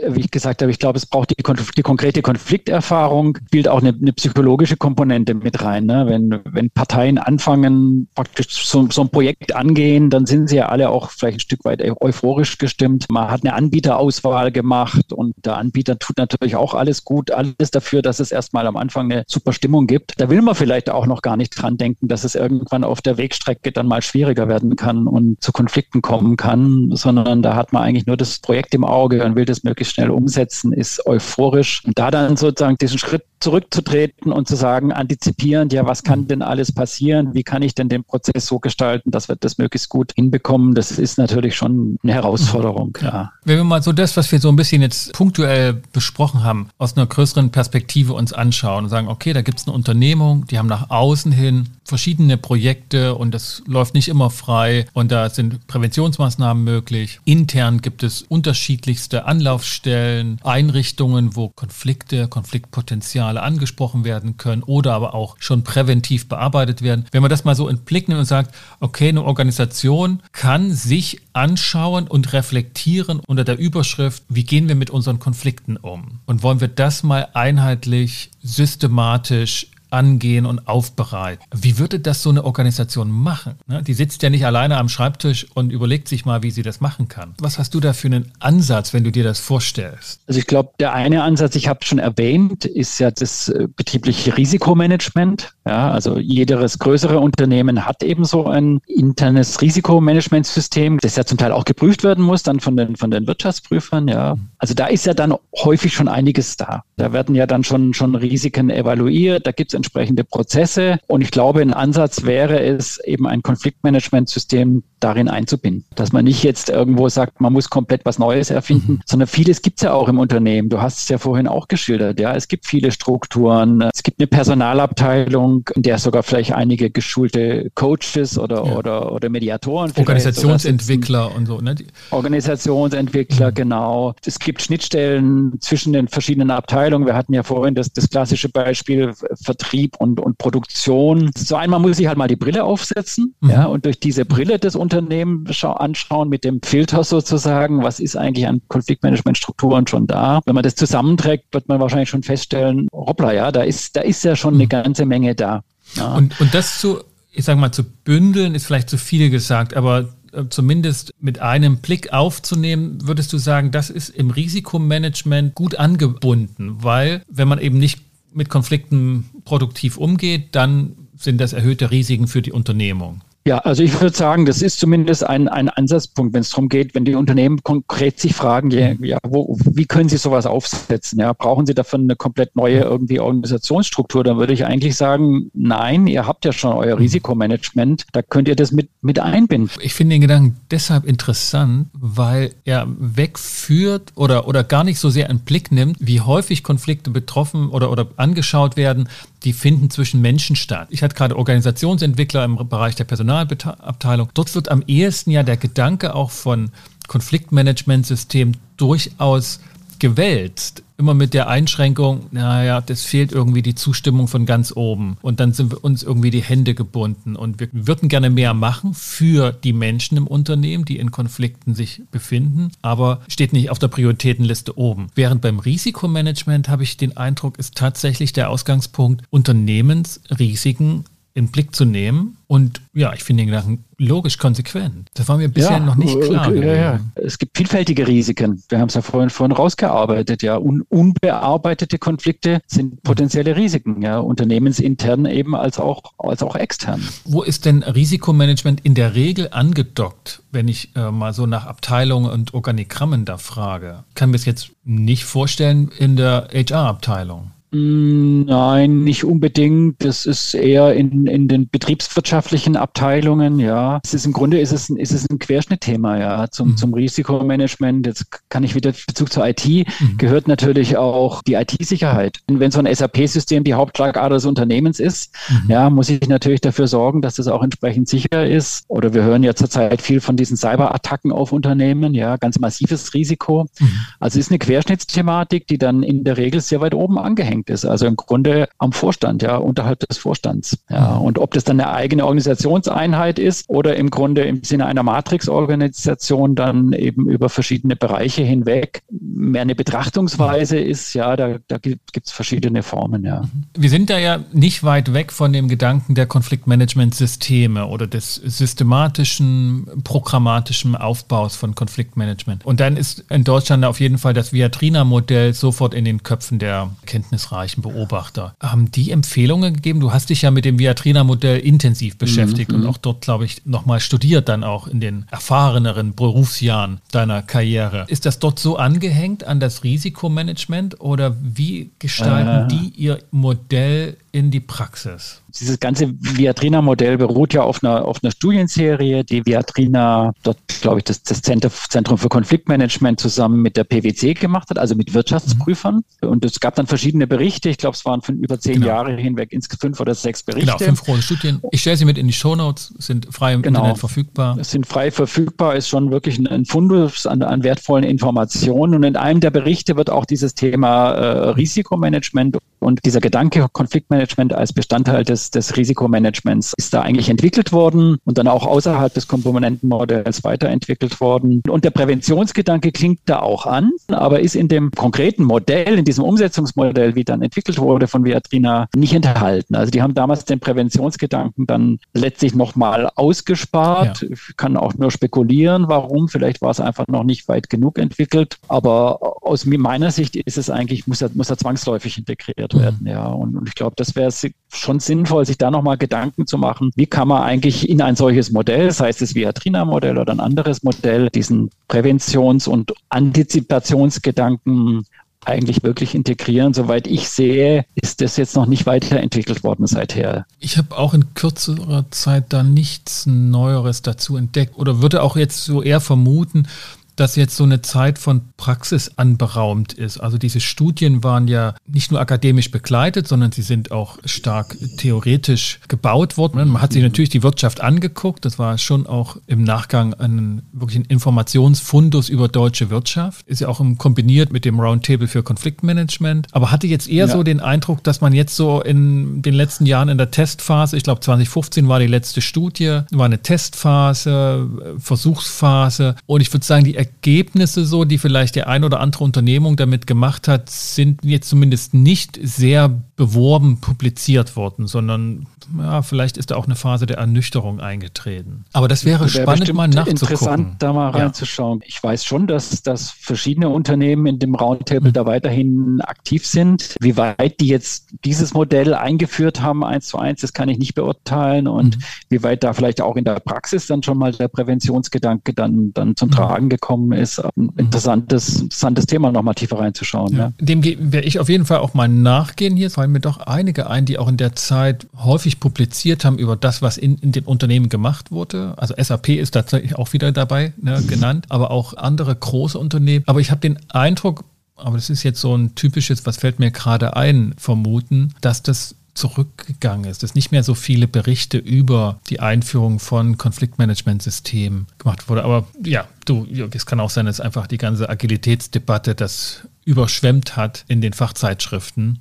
[SPEAKER 2] wie ich gesagt habe, ich glaube, es braucht die, die konkrete Konflikterfahrung, spielt auch eine, eine, psychologische Komponente mit rein. Ne? Wenn, wenn Parteien anfangen, praktisch so, so, ein Projekt angehen, dann sind sie ja alle auch vielleicht ein Stück weit euphorisch gestimmt. Man hat eine Anbieterauswahl gemacht und der Anbieter tut natürlich auch alles gut, alles dafür, dass es erstmal am Anfang eine super Stimmung gibt. Da will man vielleicht auch noch gar nicht dran denken, dass es irgendwann auf der Wegstrecke dann mal schwieriger werden kann und zu Konflikten kommen kann, sondern da hat man eigentlich nur das Projekt im Auge und will das möglichst möglichst schnell umsetzen, ist euphorisch. Und da dann sozusagen diesen Schritt zurückzutreten und zu sagen, antizipierend, ja, was kann denn alles passieren? Wie kann ich denn den Prozess so gestalten, dass wir das möglichst gut hinbekommen? Das ist natürlich schon eine Herausforderung.
[SPEAKER 1] Ja. Wenn wir mal so das, was wir so ein bisschen jetzt punktuell besprochen haben, aus einer größeren Perspektive uns anschauen und sagen, okay, da gibt es eine Unternehmung, die haben nach außen hin verschiedene Projekte und das läuft nicht immer frei und da sind Präventionsmaßnahmen möglich. Intern gibt es unterschiedlichste Anlaufstellen, Einrichtungen, wo Konflikte, Konfliktpotenzial Signale angesprochen werden können oder aber auch schon präventiv bearbeitet werden. Wenn man das mal so in Blick nimmt und sagt, okay, eine Organisation kann sich anschauen und reflektieren unter der Überschrift, wie gehen wir mit unseren Konflikten um? Und wollen wir das mal einheitlich, systematisch angehen und aufbereiten. Wie würde das so eine Organisation machen? Ne, die sitzt ja nicht alleine am Schreibtisch und überlegt sich mal, wie sie das machen kann. Was hast du da für einen Ansatz, wenn du dir das vorstellst?
[SPEAKER 2] Also ich glaube, der eine Ansatz, ich habe schon erwähnt, ist ja das äh, betriebliche Risikomanagement. Ja, also jedes größere Unternehmen hat eben so ein internes Risikomanagementsystem, das ja zum Teil auch geprüft werden muss, dann von den, von den Wirtschaftsprüfern. Ja, also da ist ja dann häufig schon einiges da. Da werden ja dann schon, schon Risiken evaluiert. Da gibt es entsprechende Prozesse. Und ich glaube, ein Ansatz wäre es, eben ein Konfliktmanagementsystem darin einzubinden. Dass man nicht jetzt irgendwo sagt, man muss komplett was Neues erfinden, mhm. sondern vieles gibt es ja auch im Unternehmen. Du hast es ja vorhin auch geschildert. Ja, es gibt viele Strukturen. Es gibt eine Personalabteilung, in der sogar vielleicht einige geschulte Coaches oder, ja. oder, oder Mediatoren.
[SPEAKER 1] Organisationsentwickler und so. Ne?
[SPEAKER 2] Organisationsentwickler, mhm. genau. Es gibt Schnittstellen zwischen den verschiedenen Abteilungen. Wir hatten ja vorhin das, das klassische Beispiel Vertrieb und, und Produktion. So einmal muss ich halt mal die Brille aufsetzen mhm. ja, und durch diese Brille des Unternehmens Unternehmen anschauen mit dem Filter sozusagen, was ist eigentlich an Konfliktmanagementstrukturen schon da. Wenn man das zusammenträgt, wird man wahrscheinlich schon feststellen, hoppla, ja, da ist, da ist ja schon eine mhm. ganze Menge da. Ja.
[SPEAKER 1] Und, und das zu, ich sage mal, zu bündeln ist vielleicht zu viel gesagt, aber äh, zumindest mit einem Blick aufzunehmen, würdest du sagen, das ist im Risikomanagement gut angebunden, weil wenn man eben nicht mit Konflikten produktiv umgeht, dann sind das erhöhte Risiken für die Unternehmung.
[SPEAKER 2] Ja, also ich würde sagen, das ist zumindest ein, ein Ansatzpunkt, wenn es darum geht, wenn die Unternehmen konkret sich fragen, ja, ja wo, wie können sie sowas aufsetzen? Ja, brauchen sie dafür eine komplett neue irgendwie Organisationsstruktur? Dann würde ich eigentlich sagen, nein, ihr habt ja schon euer mhm. Risikomanagement, da könnt ihr das mit, mit einbinden.
[SPEAKER 1] Ich finde den Gedanken deshalb interessant, weil er wegführt oder, oder gar nicht so sehr einen Blick nimmt, wie häufig Konflikte betroffen oder, oder angeschaut werden, die finden zwischen Menschen statt. Ich hatte gerade Organisationsentwickler im Bereich der Personalabteilung. Dort wird am ehesten ja der Gedanke auch von Konfliktmanagementsystem durchaus gewälzt. Immer mit der Einschränkung, naja, das fehlt irgendwie die Zustimmung von ganz oben. Und dann sind wir uns irgendwie die Hände gebunden. Und wir würden gerne mehr machen für die Menschen im Unternehmen, die in Konflikten sich befinden, aber steht nicht auf der Prioritätenliste oben. Während beim Risikomanagement habe ich den Eindruck, ist tatsächlich der Ausgangspunkt, Unternehmensrisiken in Blick zu nehmen. Und ja, ich finde den Gedanken logisch konsequent. Das war mir bisher ja, noch nicht klar. Okay, ja,
[SPEAKER 2] ja. Es gibt vielfältige Risiken. Wir haben es ja vorhin, vorhin rausgearbeitet. Ja, Un unbearbeitete Konflikte sind potenzielle Risiken, ja, unternehmensintern eben als auch, als auch extern.
[SPEAKER 1] Wo ist denn Risikomanagement in der Regel angedockt, wenn ich äh, mal so nach Abteilungen und Organigrammen da frage? Ich kann mir das jetzt nicht vorstellen in der HR-Abteilung.
[SPEAKER 2] Nein, nicht unbedingt. Das ist eher in, in den betriebswirtschaftlichen Abteilungen, ja. Es ist im Grunde ist es, ist es ein Querschnittthema, ja, zum, mhm. zum Risikomanagement. Jetzt kann ich wieder Bezug zur IT, mhm. gehört natürlich auch die IT-Sicherheit. Wenn so ein SAP-System die Hauptschlagader des Unternehmens ist, mhm. ja, muss ich natürlich dafür sorgen, dass das auch entsprechend sicher ist. Oder wir hören ja zurzeit viel von diesen Cyberattacken auf Unternehmen, ja, ganz massives Risiko. Mhm. Also es ist eine Querschnittsthematik, die dann in der Regel sehr weit oben angehängt abgehängt ist. Also im Grunde am Vorstand, ja, unterhalb des Vorstands. Ja. Mhm. Und ob das dann eine eigene Organisationseinheit ist oder im Grunde im Sinne einer Matrix-Organisation dann eben über verschiedene Bereiche hinweg mehr eine Betrachtungsweise ist, ja, da, da gibt es verschiedene Formen, ja. Mhm.
[SPEAKER 1] Wir sind da ja nicht weit weg von dem Gedanken der Konfliktmanagement-Systeme oder des systematischen, programmatischen Aufbaus von Konfliktmanagement. Und dann ist in Deutschland auf jeden Fall das Viatrina-Modell sofort in den Köpfen der Kenntnis einflussreichen Beobachter. Haben die Empfehlungen gegeben? Du hast dich ja mit dem Viatrina-Modell intensiv beschäftigt mhm. und auch dort, glaube ich, nochmal studiert, dann auch in den erfahreneren Berufsjahren deiner Karriere. Ist das dort so angehängt an das Risikomanagement oder wie gestalten äh. die ihr Modell in die Praxis?
[SPEAKER 2] Dieses ganze Viatrina-Modell beruht ja auf einer, auf einer Studienserie, die Viatrina, dort glaube ich, das, das Zentrum für Konfliktmanagement zusammen mit der PwC gemacht hat, also mit Wirtschaftsprüfern. Mhm. Und es gab dann verschiedene Berichte, ich glaube, es waren von über zehn genau. Jahre hinweg insgesamt fünf oder sechs Berichte. Genau,
[SPEAKER 1] fünf große Studien. Ich stelle sie mit in die Shownotes, sind frei im genau. Internet verfügbar.
[SPEAKER 2] Es sind frei verfügbar, ist schon wirklich ein, ein Fundus an, an wertvollen Informationen. Und in einem der Berichte wird auch dieses Thema äh, Risikomanagement und dieser Gedanke Konfliktmanagement als Bestandteil des, des Risikomanagements ist da eigentlich entwickelt worden und dann auch außerhalb des Komponentenmodells weiterentwickelt worden. Und der Präventionsgedanke klingt da auch an, aber ist in dem konkreten Modell, in diesem Umsetzungsmodell, wie dann entwickelt wurde von Viatrina, nicht enthalten. Also die haben damals den Präventionsgedanken dann letztlich nochmal ausgespart. Ja. Ich kann auch nur spekulieren, warum. Vielleicht war es einfach noch nicht weit genug entwickelt. Aber aus meiner Sicht ist es eigentlich, muss er, muss er zwangsläufig integriert werden. Mhm. Ja, und, und ich glaube, das wäre schon sinnvoll, sich da nochmal Gedanken zu machen, wie kann man eigentlich in ein solches Modell, sei es das Viatrina-Modell oder ein anderes Modell, diesen Präventions- und Antizipationsgedanken eigentlich wirklich integrieren. Soweit ich sehe, ist das jetzt noch nicht weiterentwickelt worden seither.
[SPEAKER 1] Ich habe auch in kürzerer Zeit da nichts Neueres dazu entdeckt oder würde auch jetzt so eher vermuten, dass jetzt so eine Zeit von Praxis anberaumt ist. Also diese Studien waren ja nicht nur akademisch begleitet, sondern sie sind auch stark theoretisch gebaut worden. Man hat sich natürlich die Wirtschaft angeguckt. Das war schon auch im Nachgang ein wirklich ein Informationsfundus über deutsche Wirtschaft. Ist ja auch kombiniert mit dem Roundtable für Konfliktmanagement. Aber hatte jetzt eher ja. so den Eindruck, dass man jetzt so in den letzten Jahren in der Testphase, ich glaube 2015 war die letzte Studie, war eine Testphase, Versuchsphase. Und ich würde sagen, die Ergebnisse so, die vielleicht der ein oder andere Unternehmung damit gemacht hat, sind jetzt zumindest nicht sehr beworben publiziert worden, sondern ja, vielleicht ist da auch eine Phase der Ernüchterung eingetreten. Aber das wäre, wäre spannend, mal nachzugucken.
[SPEAKER 2] Interessant, da mal reinzuschauen. Ja. Ich weiß schon, dass, dass verschiedene Unternehmen in dem Roundtable mhm. da weiterhin aktiv sind. Wie weit die jetzt dieses Modell eingeführt haben, eins zu eins, das kann ich nicht beurteilen. Und mhm. wie weit da vielleicht auch in der Praxis dann schon mal der Präventionsgedanke dann, dann zum mhm. Tragen gekommen ist. Ein mhm. interessantes, interessantes Thema, nochmal tiefer reinzuschauen. Ja. Ja.
[SPEAKER 1] Dem werde ich auf jeden Fall auch mal nachgehen. Hier fallen mir doch einige ein, die auch in der Zeit häufig publiziert haben über das, was in, in den Unternehmen gemacht wurde. Also SAP ist tatsächlich auch wieder dabei ne, genannt, aber auch andere große Unternehmen. Aber ich habe den Eindruck, aber das ist jetzt so ein typisches, was fällt mir gerade ein, vermuten, dass das zurückgegangen ist, dass nicht mehr so viele Berichte über die Einführung von Konfliktmanagementsystemen gemacht wurde. Aber ja, du, es kann auch sein, dass einfach die ganze Agilitätsdebatte das überschwemmt hat in den Fachzeitschriften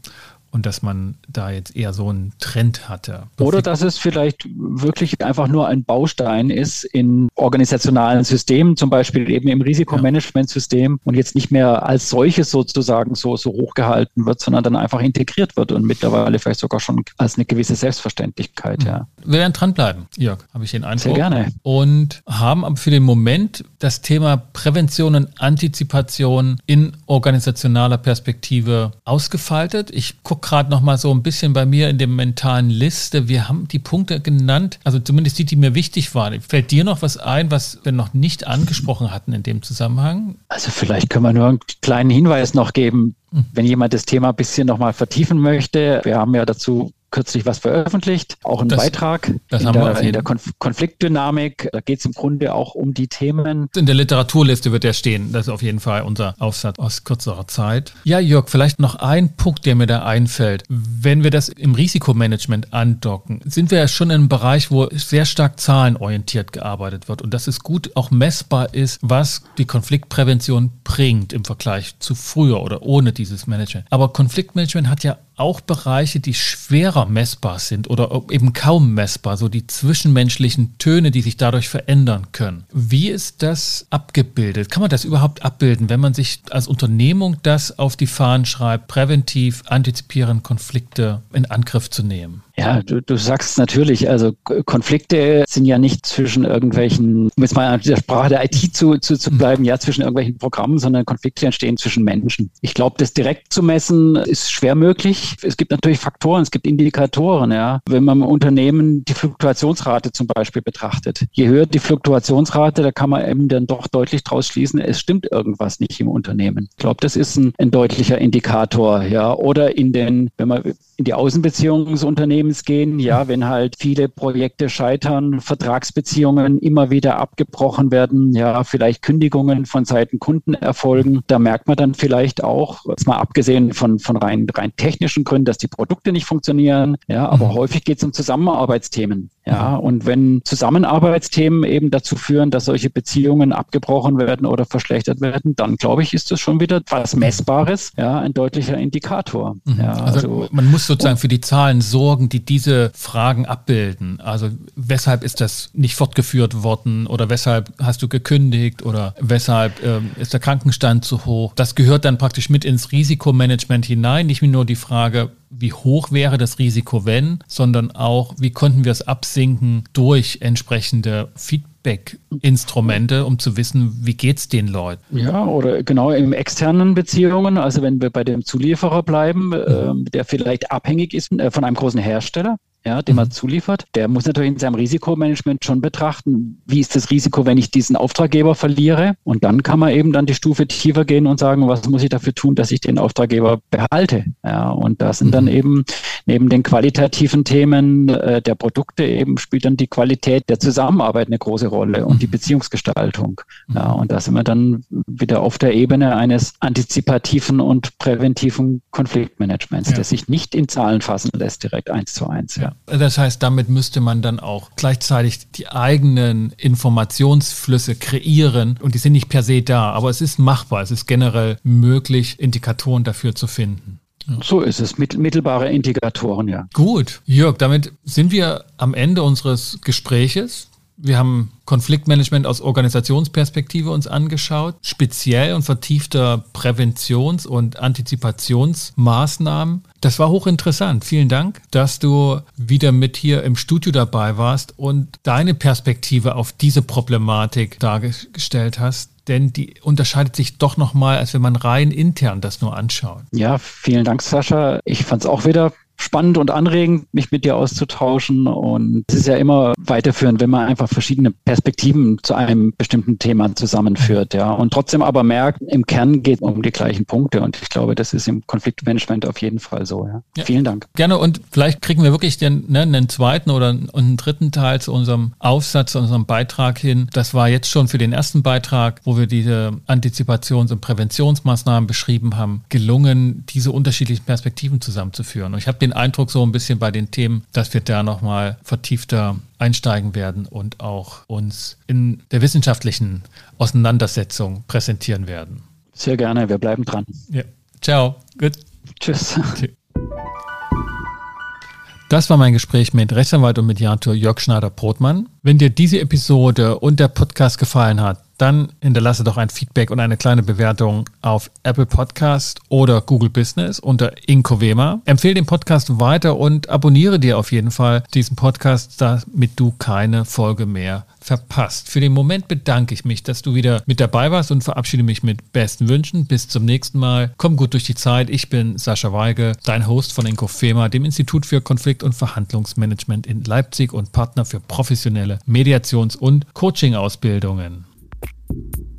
[SPEAKER 1] und dass man da jetzt eher so einen Trend hatte.
[SPEAKER 2] Oder dass es vielleicht wirklich einfach nur ein Baustein ist in organisationalen Systemen, zum Beispiel eben im Risikomanagementsystem und jetzt nicht mehr als solches sozusagen so, so hochgehalten wird, sondern dann einfach integriert wird und mittlerweile vielleicht sogar schon als eine gewisse Selbstverständlichkeit. Ja.
[SPEAKER 1] Wir werden dranbleiben, Jörg, habe ich den Eindruck.
[SPEAKER 2] Sehr gerne.
[SPEAKER 1] Und haben aber für den Moment das Thema Prävention und Antizipation in organisationaler Perspektive ausgefaltet. Ich gucke gerade noch mal so ein bisschen bei mir in der mentalen Liste. Wir haben die Punkte genannt, also zumindest die, die mir wichtig waren. Fällt dir noch was ein, was wir noch nicht angesprochen hatten in dem Zusammenhang?
[SPEAKER 2] Also vielleicht können wir nur einen kleinen Hinweis noch geben. Hm. Wenn jemand das Thema ein bisschen noch mal vertiefen möchte, wir haben ja dazu kürzlich was veröffentlicht, auch ein Beitrag
[SPEAKER 1] das
[SPEAKER 2] in, der, in der Konf Konfliktdynamik. Da geht es im Grunde auch um die Themen.
[SPEAKER 1] In der Literaturliste wird der stehen. Das ist auf jeden Fall unser Aufsatz aus kürzerer Zeit. Ja, Jörg, vielleicht noch ein Punkt, der mir da einfällt. Wenn wir das im Risikomanagement andocken, sind wir ja schon in einem Bereich, wo sehr stark zahlenorientiert gearbeitet wird und dass es gut auch messbar ist, was die Konfliktprävention bringt im Vergleich zu früher oder ohne dieses Management. Aber Konfliktmanagement hat ja auch Bereiche, die schwerer messbar sind oder eben kaum messbar, so die zwischenmenschlichen Töne, die sich dadurch verändern können. Wie ist das abgebildet? Kann man das überhaupt abbilden, wenn man sich als Unternehmung das auf die Fahnen schreibt, präventiv antizipieren, Konflikte in Angriff zu nehmen?
[SPEAKER 2] Ja, du, du sagst natürlich, also Konflikte sind ja nicht zwischen irgendwelchen, um jetzt mal in der Sprache der IT zu, zu, zu bleiben, ja, zwischen irgendwelchen Programmen, sondern Konflikte entstehen zwischen Menschen. Ich glaube, das direkt zu messen ist schwer möglich. Es gibt natürlich Faktoren, es gibt Indikatoren, ja. Wenn man im Unternehmen die Fluktuationsrate zum Beispiel betrachtet, je höher die Fluktuationsrate, da kann man eben dann doch deutlich draus schließen, es stimmt irgendwas nicht im Unternehmen. Ich glaube, das ist ein, ein deutlicher Indikator, ja. Oder in den, wenn man in die Außenbeziehungen des Unternehmens gehen. Ja, wenn halt viele Projekte scheitern, Vertragsbeziehungen immer wieder abgebrochen werden, ja, vielleicht Kündigungen von Seiten Kunden erfolgen, da merkt man dann vielleicht auch, jetzt mal abgesehen von, von rein, rein technischen Gründen, dass die Produkte nicht funktionieren, ja, aber mhm. häufig geht es um Zusammenarbeitsthemen. Ja, und wenn Zusammenarbeitsthemen eben dazu führen, dass solche Beziehungen abgebrochen werden oder verschlechtert werden, dann glaube ich, ist das schon wieder was Messbares, ja, ein deutlicher Indikator.
[SPEAKER 1] Mhm. Ja, also, also, man muss sozusagen für die Zahlen sorgen, die diese Fragen abbilden. Also weshalb ist das nicht fortgeführt worden oder weshalb hast du gekündigt oder weshalb äh, ist der Krankenstand zu hoch? Das gehört dann praktisch mit ins Risikomanagement hinein, nicht nur die Frage, wie hoch wäre das Risiko, wenn, sondern auch, wie konnten wir es absinken durch entsprechende Feedback-Instrumente, um zu wissen, wie geht es den Leuten.
[SPEAKER 2] Ja, oder genau in externen Beziehungen, also wenn wir bei dem Zulieferer bleiben, mhm. äh, der vielleicht abhängig ist äh, von einem großen Hersteller, ja, dem mhm. er zuliefert, der muss natürlich in seinem Risikomanagement schon betrachten, wie ist das Risiko, wenn ich diesen Auftraggeber verliere. Und dann kann man eben dann die Stufe tiefer gehen und sagen, was muss ich dafür tun, dass ich den Auftraggeber behalte. Ja, und da sind mhm. dann eben neben den qualitativen Themen äh, der Produkte eben spielt dann die Qualität der Zusammenarbeit eine große Rolle und die mhm. Beziehungsgestaltung. Mhm. Ja, und da sind wir dann wieder auf der Ebene eines antizipativen und präventiven Konfliktmanagements, ja. der sich nicht in Zahlen fassen lässt, direkt eins zu eins. Ja.
[SPEAKER 1] Das heißt, damit müsste man dann auch gleichzeitig die eigenen Informationsflüsse kreieren und die sind nicht per se da, aber es ist machbar, es ist generell möglich, Indikatoren dafür zu finden.
[SPEAKER 2] So ist es, mittelbare Indikatoren, ja.
[SPEAKER 1] Gut, Jörg, damit sind wir am Ende unseres Gespräches. Wir haben Konfliktmanagement aus Organisationsperspektive uns angeschaut, speziell und vertiefter Präventions- und Antizipationsmaßnahmen. Das war hochinteressant. Vielen Dank, dass du wieder mit hier im Studio dabei warst und deine Perspektive auf diese Problematik dargestellt hast denn die unterscheidet sich doch nochmal, als wenn man rein intern das nur anschaut.
[SPEAKER 2] Ja, vielen Dank, Sascha. Ich fand es auch wieder spannend und anregend, mich mit dir auszutauschen. Und es ist ja immer weiterführend, wenn man einfach verschiedene Perspektiven zu einem bestimmten Thema zusammenführt, ja. Und trotzdem aber merkt, im Kern geht es um die gleichen Punkte. Und ich glaube, das ist im Konfliktmanagement auf jeden Fall so, ja. ja. Vielen Dank.
[SPEAKER 1] Gerne. Und vielleicht kriegen wir wirklich den, ne, einen zweiten oder einen dritten Teil zu unserem Aufsatz, zu unserem Beitrag hin. Das war jetzt schon für den ersten Beitrag, wo wir diese Antizipations- und Präventionsmaßnahmen beschrieben haben, gelungen, diese unterschiedlichen Perspektiven zusammenzuführen. Und ich habe den den Eindruck so ein bisschen bei den Themen, dass wir da nochmal vertiefter einsteigen werden und auch uns in der wissenschaftlichen Auseinandersetzung präsentieren werden.
[SPEAKER 2] Sehr gerne, wir bleiben dran.
[SPEAKER 1] Ja. Ciao.
[SPEAKER 2] Gut. Tschüss.
[SPEAKER 1] Das war mein Gespräch mit Rechtsanwalt und Mediator Jörg Schneider-Brotmann. Wenn dir diese Episode und der Podcast gefallen hat, dann hinterlasse doch ein Feedback und eine kleine Bewertung auf Apple Podcast oder Google Business unter Incovema. Empfehle den Podcast weiter und abonniere dir auf jeden Fall diesen Podcast, damit du keine Folge mehr verpasst. Für den Moment bedanke ich mich, dass du wieder mit dabei warst und verabschiede mich mit besten Wünschen. Bis zum nächsten Mal. Komm gut durch die Zeit. Ich bin Sascha Weige, dein Host von Incofema, dem Institut für Konflikt- und Verhandlungsmanagement in Leipzig und Partner für professionelle Mediations- und Coaching-Ausbildungen. Thank you.